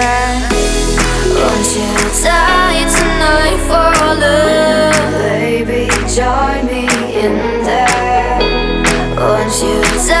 Won't you die tonight for love Baby, join me in that Won't you die